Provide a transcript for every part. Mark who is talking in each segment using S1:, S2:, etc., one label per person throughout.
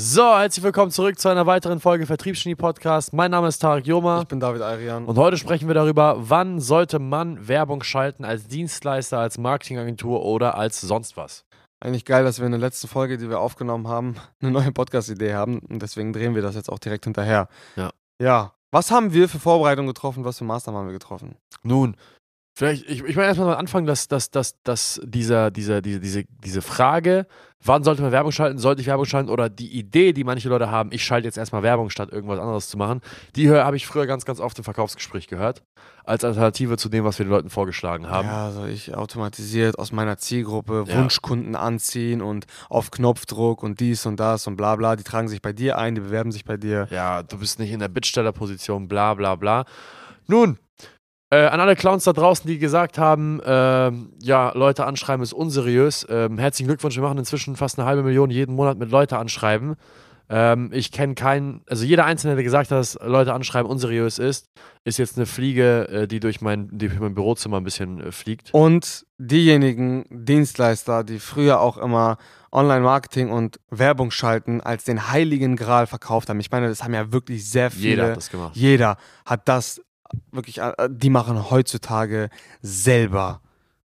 S1: So, herzlich willkommen zurück zu einer weiteren Folge Vertriebsgenie Podcast. Mein Name ist Tarek Joma.
S2: Ich bin David Arian.
S1: Und heute sprechen wir darüber, wann sollte man Werbung schalten als Dienstleister, als Marketingagentur oder als sonst was.
S2: Eigentlich geil, dass wir in der letzten Folge, die wir aufgenommen haben, eine neue Podcast-Idee haben und deswegen drehen wir das jetzt auch direkt hinterher.
S1: Ja.
S2: Ja. Was haben wir für Vorbereitungen getroffen? Was für Maßnahmen haben wir getroffen?
S1: Nun, Vielleicht, ich, ich meine erstmal anfangen, dass, dass, dass, dass dieser, dieser, diese, diese, diese Frage, wann sollte man Werbung schalten, sollte ich Werbung schalten oder die Idee, die manche Leute haben, ich schalte jetzt erstmal Werbung, statt irgendwas anderes zu machen, die habe ich früher ganz, ganz oft im Verkaufsgespräch gehört, als Alternative zu dem, was wir den Leuten vorgeschlagen haben.
S2: Ja, also ich automatisiert aus meiner Zielgruppe ja. Wunschkunden anziehen und auf Knopfdruck und dies und das und bla bla, die tragen sich bei dir ein, die bewerben sich bei dir.
S1: Ja, du bist nicht in der Bittstellerposition, bla bla bla. Nun, äh, an alle Clowns da draußen, die gesagt haben, äh, ja, Leute anschreiben ist unseriös. Ähm, herzlichen Glückwunsch, wir machen inzwischen fast eine halbe Million jeden Monat mit Leute anschreiben. Ähm, ich kenne keinen, also jeder Einzelne, der gesagt hat, dass Leute anschreiben unseriös ist, ist jetzt eine Fliege, äh, die durch mein, die durch mein Bürozimmer ein bisschen äh, fliegt.
S2: Und diejenigen Dienstleister, die früher auch immer Online-Marketing und Werbung schalten als den heiligen Gral verkauft haben. Ich meine, das haben ja wirklich sehr viele.
S1: Jeder hat das gemacht.
S2: Jeder hat das wirklich, äh, die machen heutzutage selber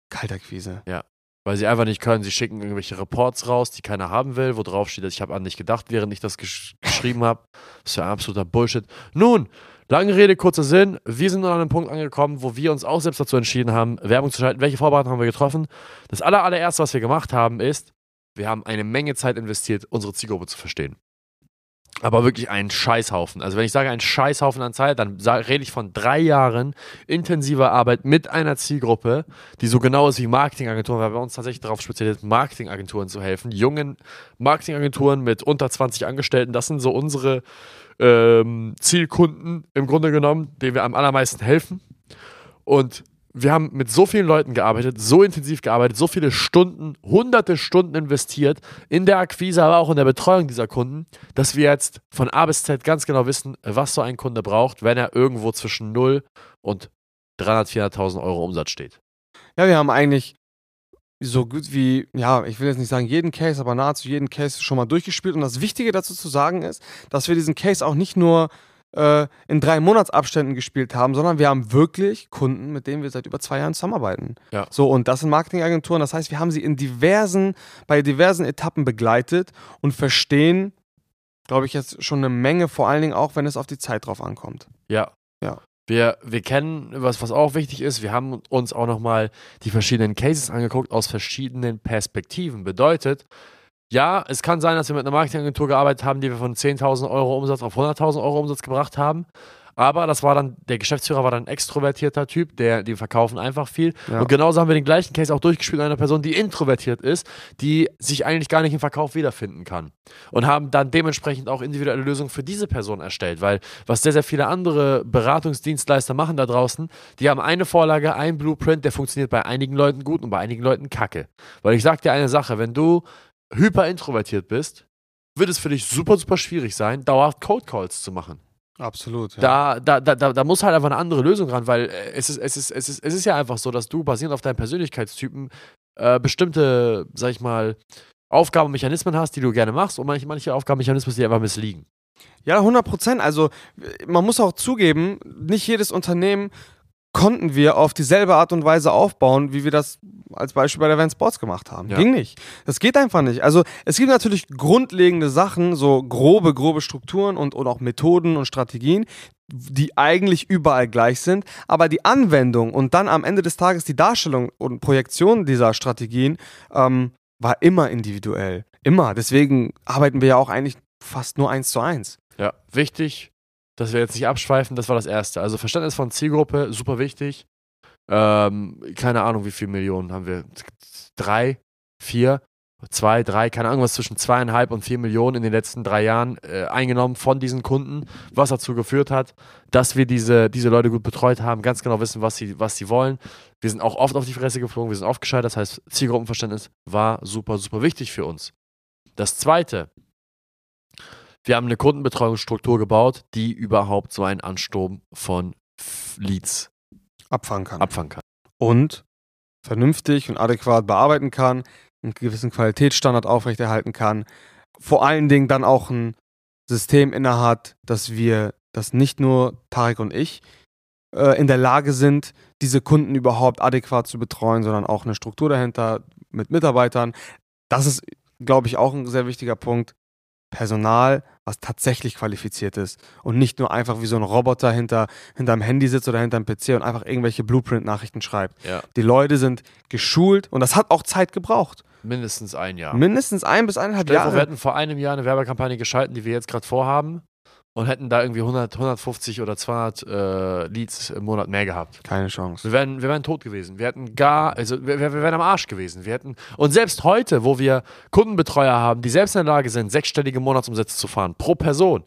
S2: Kaltakquise.
S1: Ja. Weil sie einfach nicht können. Sie schicken irgendwelche Reports raus, die keiner haben will, wo drauf steht, dass ich habe an dich gedacht, während ich das gesch geschrieben habe. Das ist ja absoluter Bullshit. Nun, lange Rede, kurzer Sinn. Wir sind nun an einem Punkt angekommen, wo wir uns auch selbst dazu entschieden haben, Werbung zu schalten. Welche Vorbereitungen haben wir getroffen? Das aller, allererste, was wir gemacht haben, ist, wir haben eine Menge Zeit investiert, unsere Zielgruppe zu verstehen aber wirklich ein Scheißhaufen. Also wenn ich sage ein Scheißhaufen an Zeit, dann rede ich von drei Jahren intensiver Arbeit mit einer Zielgruppe, die so genau ist wie Marketingagenturen, weil wir uns tatsächlich darauf spezialisiert, Marketingagenturen zu helfen. Jungen Marketingagenturen mit unter 20 Angestellten, das sind so unsere ähm, Zielkunden im Grunde genommen, denen wir am allermeisten helfen. Und wir haben mit so vielen Leuten gearbeitet, so intensiv gearbeitet, so viele Stunden, hunderte Stunden investiert in der Akquise, aber auch in der Betreuung dieser Kunden, dass wir jetzt von A bis Z ganz genau wissen, was so ein Kunde braucht, wenn er irgendwo zwischen 0 und 300.000, 400.000 Euro Umsatz steht.
S2: Ja, wir haben eigentlich so gut wie, ja, ich will jetzt nicht sagen jeden Case, aber nahezu jeden Case schon mal durchgespielt. Und das Wichtige dazu zu sagen ist, dass wir diesen Case auch nicht nur äh, in drei Monatsabständen gespielt haben, sondern wir haben wirklich Kunden, mit denen wir seit über zwei Jahren zusammenarbeiten.
S1: Ja.
S2: So, und das sind Marketingagenturen. Das heißt, wir haben sie in diversen, bei diversen Etappen begleitet und verstehen, glaube ich, jetzt schon eine Menge, vor allen Dingen auch, wenn es auf die Zeit drauf ankommt.
S1: Ja.
S2: Ja.
S1: Wir, wir kennen, was, was auch wichtig ist, wir haben uns auch nochmal die verschiedenen Cases angeguckt aus verschiedenen Perspektiven. Bedeutet, ja, es kann sein, dass wir mit einer Marketingagentur gearbeitet haben, die wir von 10.000 Euro Umsatz auf 100.000 Euro Umsatz gebracht haben. Aber das war dann, der Geschäftsführer war dann ein extrovertierter Typ, der, die verkaufen einfach viel. Ja. Und genauso haben wir den gleichen Case auch durchgespielt mit einer Person, die introvertiert ist, die sich eigentlich gar nicht im Verkauf wiederfinden kann. Und haben dann dementsprechend auch individuelle Lösungen für diese Person erstellt. Weil was sehr, sehr viele andere Beratungsdienstleister machen da draußen, die haben eine Vorlage, ein Blueprint, der funktioniert bei einigen Leuten gut und bei einigen Leuten kacke. Weil ich sag dir eine Sache, wenn du hyper introvertiert bist, wird es für dich super, super schwierig sein, dauerhaft Code Calls zu machen.
S2: Absolut.
S1: Ja. Da, da, da, da muss halt einfach eine andere Lösung ran, weil äh, es ist, es, ist, es, ist, es ist ja einfach so, dass du basierend auf deinen Persönlichkeitstypen äh, bestimmte, sag ich mal, Aufgabenmechanismen hast, die du gerne machst und manche, manche Aufgabenmechanismen, die einfach missliegen.
S2: Ja, 100 Prozent. Also man muss auch zugeben, nicht jedes Unternehmen konnten wir auf dieselbe Art und Weise aufbauen, wie wir das als Beispiel bei der Van Sports gemacht haben. Ja. Ging nicht. Das geht einfach nicht. Also es gibt natürlich grundlegende Sachen, so grobe, grobe Strukturen und, und auch Methoden und Strategien, die eigentlich überall gleich sind, aber die Anwendung und dann am Ende des Tages die Darstellung und Projektion dieser Strategien ähm, war immer individuell. Immer. Deswegen arbeiten wir ja auch eigentlich fast nur eins zu eins.
S1: Ja, wichtig, dass wir jetzt nicht abschweifen, das war das Erste. Also Verständnis von Zielgruppe, super wichtig. Ähm, keine Ahnung, wie viele Millionen haben wir? Drei, vier, zwei, drei, keine Ahnung, was zwischen zweieinhalb und vier Millionen in den letzten drei Jahren äh, eingenommen von diesen Kunden, was dazu geführt hat, dass wir diese, diese Leute gut betreut haben, ganz genau wissen, was sie, was sie wollen. Wir sind auch oft auf die Fresse geflogen, wir sind oft gescheitert, das heißt, Zielgruppenverständnis war super, super wichtig für uns. Das zweite, wir haben eine Kundenbetreuungsstruktur gebaut, die überhaupt so einen Ansturm von Leads
S2: abfangen kann.
S1: abfangen kann.
S2: Und vernünftig und adäquat bearbeiten kann, einen gewissen Qualitätsstandard aufrechterhalten kann, vor allen Dingen dann auch ein System innehat, dass wir, dass nicht nur Tarek und ich äh, in der Lage sind, diese Kunden überhaupt adäquat zu betreuen, sondern auch eine Struktur dahinter mit Mitarbeitern. Das ist, glaube ich, auch ein sehr wichtiger Punkt. Personal, was tatsächlich qualifiziert ist und nicht nur einfach wie so ein Roboter hinter hinterm Handy sitzt oder hinterm PC und einfach irgendwelche Blueprint-Nachrichten schreibt.
S1: Ja.
S2: Die Leute sind geschult und das hat auch Zeit gebraucht.
S1: Mindestens ein Jahr.
S2: Mindestens ein bis eineinhalb
S1: Stell dir vor,
S2: Jahre.
S1: wir hätten vor einem Jahr eine Werbekampagne geschalten, die wir jetzt gerade vorhaben und hätten da irgendwie 100, 150 oder 200 äh, Leads im Monat mehr gehabt.
S2: Keine Chance.
S1: Wir wären, wir wären tot gewesen. Wir hätten gar, also wir, wir wären am Arsch gewesen. Wir hätten, und selbst heute, wo wir Kundenbetreuer haben, die selbst in der Lage sind, sechsstellige Monatsumsätze zu fahren, pro Person.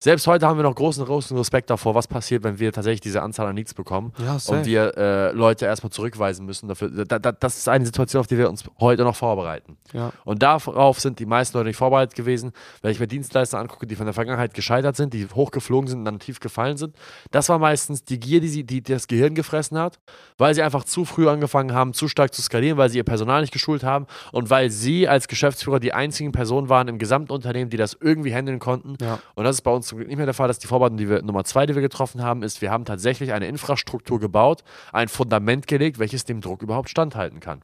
S1: Selbst heute haben wir noch großen, großen Respekt davor, was passiert, wenn wir tatsächlich diese Anzahl an Leads bekommen
S2: Ja,
S1: und wir äh, Leute erstmal zurückweisen müssen. Dafür, da, da, das ist eine Situation, auf die wir uns heute noch vorbereiten.
S2: Ja.
S1: Und darauf sind die meisten Leute nicht vorbereitet gewesen. Wenn ich mir Dienstleister angucke, die von der Vergangenheit gescheitert sind, die hochgeflogen sind und dann tief gefallen sind, das war meistens die Gier, die, sie, die das Gehirn gefressen hat, weil sie einfach zu früh angefangen haben, zu stark zu skalieren, weil sie ihr Personal nicht geschult haben und weil sie als Geschäftsführer die einzigen Personen waren im gesamten Unternehmen, die das irgendwie handeln konnten.
S2: Ja.
S1: Und das ist bei uns zum Glück nicht mehr der Fall. Das ist die Vorbereitung, die wir, Nummer zwei, die wir getroffen haben, ist, wir haben tatsächlich eine Infrastruktur gebaut, ein Fundament gelegt, welches dem Druck überhaupt standhalten kann.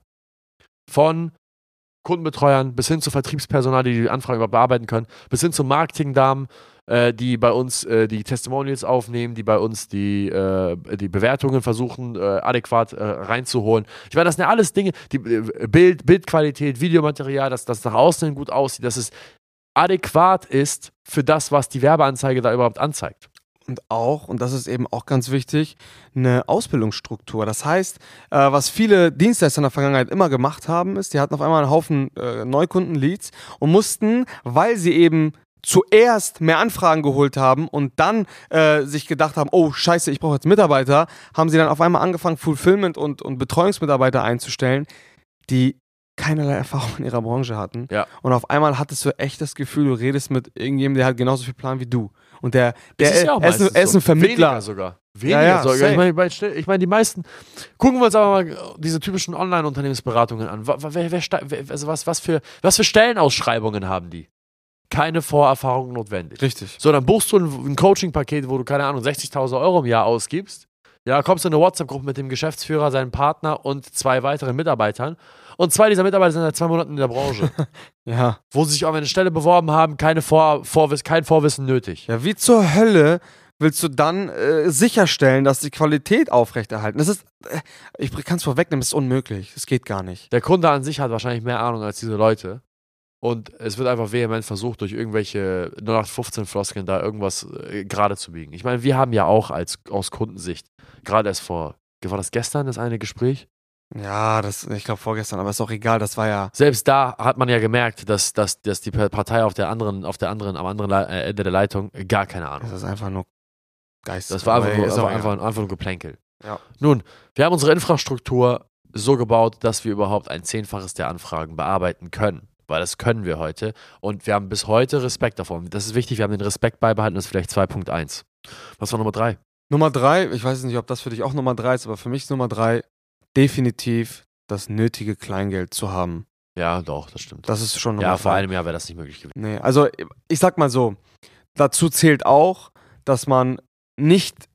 S1: Von Kundenbetreuern bis hin zu Vertriebspersonal, die die Anfragen bearbeiten können, bis hin zu Marketingdamen, äh, die bei uns äh, die Testimonials aufnehmen, die bei uns die, äh, die Bewertungen versuchen, äh, adäquat äh, reinzuholen. Ich meine, das sind ja alles Dinge, die äh, Bild, Bildqualität, Videomaterial, dass das nach außen gut aussieht, dass es adäquat ist für das, was die Werbeanzeige da überhaupt anzeigt.
S2: Und auch, und das ist eben auch ganz wichtig, eine Ausbildungsstruktur. Das heißt, äh, was viele Dienstleister in der Vergangenheit immer gemacht haben, ist, die hatten auf einmal einen Haufen äh, Neukunden-Leads und mussten, weil sie eben zuerst mehr Anfragen geholt haben und dann äh, sich gedacht haben, oh scheiße, ich brauche jetzt Mitarbeiter, haben sie dann auf einmal angefangen, Fulfillment und, und Betreuungsmitarbeiter einzustellen, die keinerlei Erfahrung in ihrer Branche hatten.
S1: Ja.
S2: Und auf einmal hattest du echt das Gefühl, du redest mit irgendjemandem, der hat genauso viel Plan wie du. Und der, der
S1: ist ja auch
S2: er, ist, ein- er ist ein Vermittler.
S1: Weniger sogar. Weniger
S2: Ja, ja,
S1: sogar. Ich meine, ich meine, die meisten. Gucken wir uns aber mal diese typischen Online-Unternehmensberatungen an. Wer, wer, wer, also was, was, für, was für Stellenausschreibungen haben die? Keine Vorerfahrung notwendig.
S2: Richtig.
S1: So, dann buchst du ein, ein Coaching-Paket, wo du, keine Ahnung, 60.000 Euro im Jahr ausgibst. Ja, kommst du in eine WhatsApp-Gruppe mit dem Geschäftsführer, seinem Partner und zwei weiteren Mitarbeitern. Und zwei dieser Mitarbeiter sind seit zwei Monaten in der Branche,
S2: Ja.
S1: wo sie sich auf eine Stelle beworben haben, keine Vor Vorwiss kein Vorwissen nötig.
S2: Ja, wie zur Hölle willst du dann äh, sicherstellen, dass die Qualität aufrechterhalten? Das ist, äh, ich kann es vorwegnehmen, das ist unmöglich. Das geht gar nicht.
S1: Der Kunde an sich hat wahrscheinlich mehr Ahnung als diese Leute. Und es wird einfach vehement versucht, durch irgendwelche 0815-Floskeln da irgendwas äh, gerade zu biegen. Ich meine, wir haben ja auch als, aus Kundensicht, gerade erst vor, war das gestern, das eine Gespräch?
S2: Ja, das, ich glaube vorgestern, aber ist auch egal, das war ja.
S1: Selbst da hat man ja gemerkt, dass, dass, dass die Partei auf der anderen, auf der anderen, am anderen Le äh, Ende der Leitung gar keine Ahnung.
S2: Das ist einfach nur Geist.
S1: Das war einfach nur, einfach, einfach, einfach nur Geplänkel.
S2: Ja.
S1: Nun, wir haben unsere Infrastruktur so gebaut, dass wir überhaupt ein Zehnfaches der Anfragen bearbeiten können. Weil das können wir heute. Und wir haben bis heute Respekt davon. Das ist wichtig, wir haben den Respekt beibehalten, das ist vielleicht 2.1. Was war Nummer 3?
S2: Nummer drei, ich weiß nicht, ob das für dich auch Nummer drei ist, aber für mich ist Nummer drei definitiv das nötige Kleingeld zu haben.
S1: Ja, doch, das stimmt.
S2: Das ist schon Nummer
S1: ja, vor einem Jahr wäre das nicht möglich gewesen.
S2: Nee, also ich sag mal so, dazu zählt auch, dass man nicht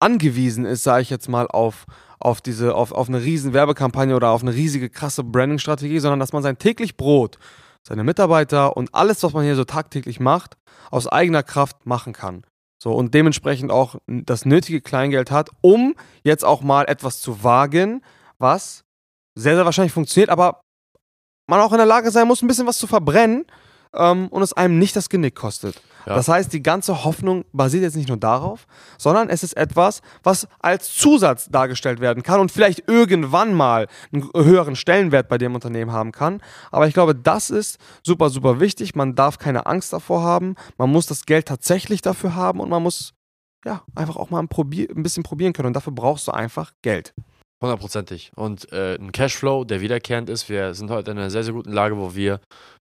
S2: angewiesen ist, sage ich jetzt mal, auf, auf diese, auf, auf eine riesen Werbekampagne oder auf eine riesige krasse Branding-Strategie, sondern dass man sein täglich Brot, seine Mitarbeiter und alles, was man hier so tagtäglich macht, aus eigener Kraft machen kann. So, und dementsprechend auch das nötige Kleingeld hat, um jetzt auch mal etwas zu wagen, was sehr, sehr wahrscheinlich funktioniert, aber man auch in der Lage sein muss, ein bisschen was zu verbrennen ähm, und es einem nicht das Genick kostet.
S1: Ja.
S2: Das heißt, die ganze Hoffnung basiert jetzt nicht nur darauf, sondern es ist etwas, was als Zusatz dargestellt werden kann und vielleicht irgendwann mal einen höheren Stellenwert bei dem Unternehmen haben kann. Aber ich glaube, das ist super, super wichtig. Man darf keine Angst davor haben. Man muss das Geld tatsächlich dafür haben und man muss ja einfach auch mal ein, probier ein bisschen probieren können. Und dafür brauchst du einfach Geld.
S1: Hundertprozentig. Und äh, ein Cashflow, der wiederkehrend ist. Wir sind heute in einer sehr, sehr guten Lage, wo wir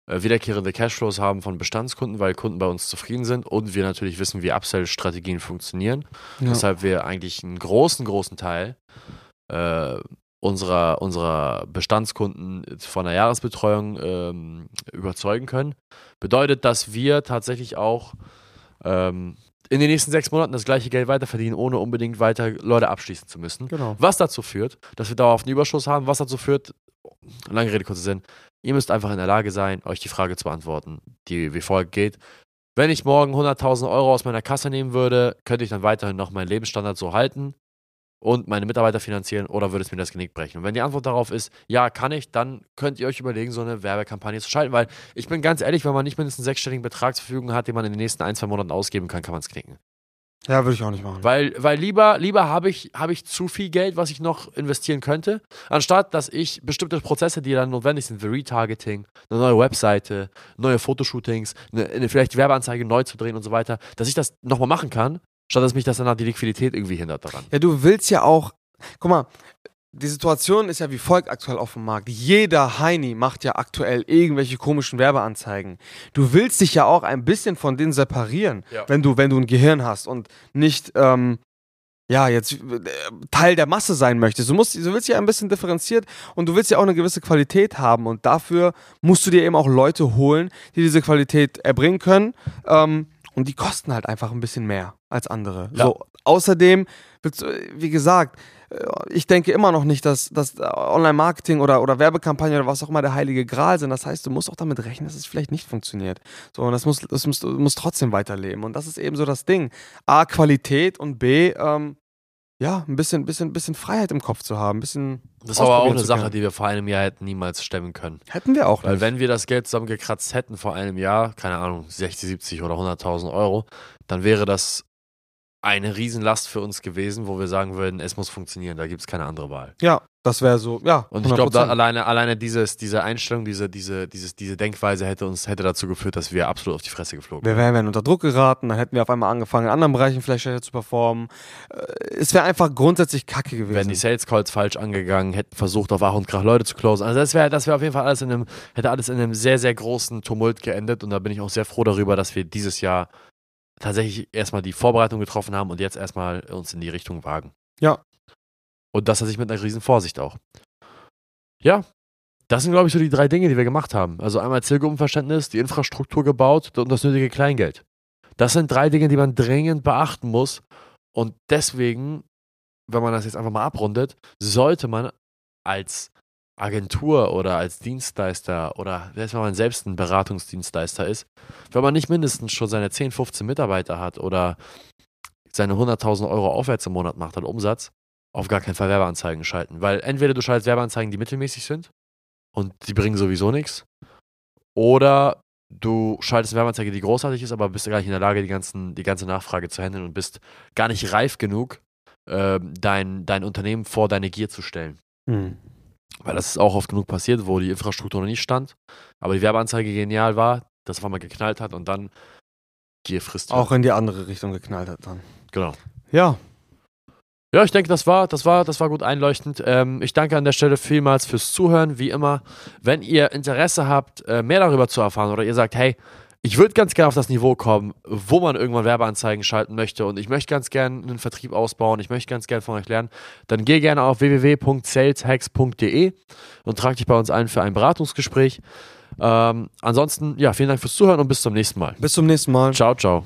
S1: wiederkehrende Cashflows haben von Bestandskunden, weil Kunden bei uns zufrieden sind und wir natürlich wissen, wie Upsell-Strategien funktionieren.
S2: Ja.
S1: Weshalb wir eigentlich einen großen, großen Teil äh, unserer, unserer Bestandskunden von der Jahresbetreuung ähm, überzeugen können. Bedeutet, dass wir tatsächlich auch ähm, in den nächsten sechs Monaten das gleiche Geld weiterverdienen, ohne unbedingt weiter Leute abschließen zu müssen.
S2: Genau.
S1: Was dazu führt, dass wir dauerhaft einen Überschuss haben, was dazu führt, lange Rede, kurzer Sinn, ihr müsst einfach in der Lage sein, euch die Frage zu beantworten, die wie folgt geht. Wenn ich morgen 100.000 Euro aus meiner Kasse nehmen würde, könnte ich dann weiterhin noch meinen Lebensstandard so halten und meine Mitarbeiter finanzieren oder würde es mir das Genick brechen? Und wenn die Antwort darauf ist, ja, kann ich, dann könnt ihr euch überlegen, so eine Werbekampagne zu schalten, weil ich bin ganz ehrlich, wenn man nicht mindestens einen sechsstelligen Betrag zur Verfügung hat, den man in den nächsten ein, zwei Monaten ausgeben kann, kann man es knicken.
S2: Ja, würde ich auch nicht machen.
S1: Weil, weil lieber, lieber habe ich, hab ich zu viel Geld, was ich noch investieren könnte, anstatt dass ich bestimmte Prozesse, die dann notwendig sind, wie Retargeting, eine neue Webseite, neue Fotoshootings, eine, eine, vielleicht die Werbeanzeige neu zu drehen und so weiter, dass ich das nochmal machen kann, statt dass mich das dann die Liquidität irgendwie hindert daran.
S2: Ja, du willst ja auch, guck mal, die Situation ist ja wie folgt aktuell auf dem Markt. Jeder Heini macht ja aktuell irgendwelche komischen Werbeanzeigen. Du willst dich ja auch ein bisschen von denen separieren,
S1: Ja.
S2: wenn du, wenn du ein Gehirn hast und nicht, ähm, ja, jetzt äh, Teil der Masse sein möchtest. Du, musst, du willst ja ein bisschen differenziert und du willst ja auch eine gewisse Qualität haben und dafür musst du dir eben auch Leute holen, die diese Qualität erbringen können. Ähm, und die kosten halt einfach ein bisschen mehr als andere.
S1: Ja.
S2: So, außerdem, du- wie gesagt, äh, ich denke immer noch nicht, dass, dass äh, Online-Marketing oder, oder Werbekampagne oder was auch immer der heilige Gral sind. Das heißt, du musst auch damit rechnen, dass es vielleicht nicht funktioniert. So, und das muss, das muss, du musst trotzdem weiterleben. Und das ist eben so das Ding. A, Qualität und B, ähm, ja, ein bisschen, bisschen, bisschen Freiheit im Kopf zu haben. Ein bisschen.
S1: Das ist aber auch eine Sache, die wir vor einem Jahr hätten niemals stemmen können.
S2: Hätten wir auch
S1: Weil
S2: nicht.
S1: wenn wir das Geld zusammengekratzt hätten vor einem Jahr, keine Ahnung, 60, 70 oder 100.000 Euro, dann wäre das eine Riesenlast für uns gewesen, wo wir sagen würden, es muss funktionieren, da gibt es keine andere Wahl.
S2: Ja, das wäre so, ja.
S1: Und ich glaube,
S2: 100%.
S1: alleine, alleine dieses, diese Einstellung, diese, diese, dieses, diese Denkweise hätte uns hätte dazu geführt, dass wir absolut auf die Fresse geflogen
S2: Wir wären unter Druck geraten, dann hätten wir auf einmal angefangen, in anderen Bereichen vielleicht schlechter zu performen. Äh, Es wäre einfach grundsätzlich kacke gewesen.
S1: wären die Sales Calls falsch angegangen, hätten versucht, auf Ach und Krach Leute zu closen. Also das wäre das wäre auf jeden Fall alles in einem, hätte alles in einem sehr, sehr großen Tumult geendet und da bin ich auch sehr froh darüber, dass wir dieses Jahr tatsächlich erstmal die Vorbereitung getroffen haben und jetzt erstmal uns in die Richtung wagen.
S2: Ja.
S1: Und das tatsächlich mit einer riesen Vorsicht auch. Ja, das sind, glaube ich, so die drei Dinge, die wir gemacht haben. Also einmal Zielgruppenverständnis, die Infrastruktur gebaut und das nötige Kleingeld. Das sind drei Dinge, die man dringend beachten muss. Und deswegen, wenn man das jetzt einfach mal abrundet, sollte man als Agentur oder als Dienstleister oder selbst wenn man selbst ein Beratungsdienstleister ist, wenn man nicht mindestens schon seine 10, 15 Mitarbeiter hat oder seine 100.000 Euro aufwärts im Monat macht an Umsatz, auf gar keinen Fall Werbeanzeigen schalten. Weil entweder du schaltest Werbeanzeigen, die mittelmäßig sind und die bringen sowieso nichts, oder du schaltest eine Werbeanzeige, die großartig ist, aber bist gar nicht in der Lage, die, ganzen, die ganze Nachfrage zu handeln und bist gar nicht reif genug, ähm, dein, dein Unternehmen vor deine Gier zu stellen.
S2: Hm.
S1: Weil das ist auch oft genug passiert, wo die Infrastruktur noch nicht stand, aber die Werbeanzeige genial war, das auf einmal geknallt hat und dann Gier frisst.
S2: Auch in die andere Richtung geknallt hat dann.
S1: Genau.
S2: Ja,
S1: Ja, ich denke, das war, das war, das war gut einleuchtend. Ähm, ich danke an der Stelle vielmals fürs Zuhören, wie immer. Wenn ihr Interesse habt, äh, mehr darüber zu erfahren oder ihr sagt, hey, ich würde ganz gerne auf das Niveau kommen, wo man irgendwann Werbeanzeigen schalten möchte und ich möchte ganz gerne einen Vertrieb ausbauen, ich möchte ganz gerne von euch lernen, dann geh gerne auf www.saleshacks.de und trag dich bei uns ein für ein Beratungsgespräch. Ähm, ansonsten, ja, vielen Dank fürs Zuhören und bis zum nächsten Mal.
S2: bis zum nächsten Mal.
S1: Ciao, ciao.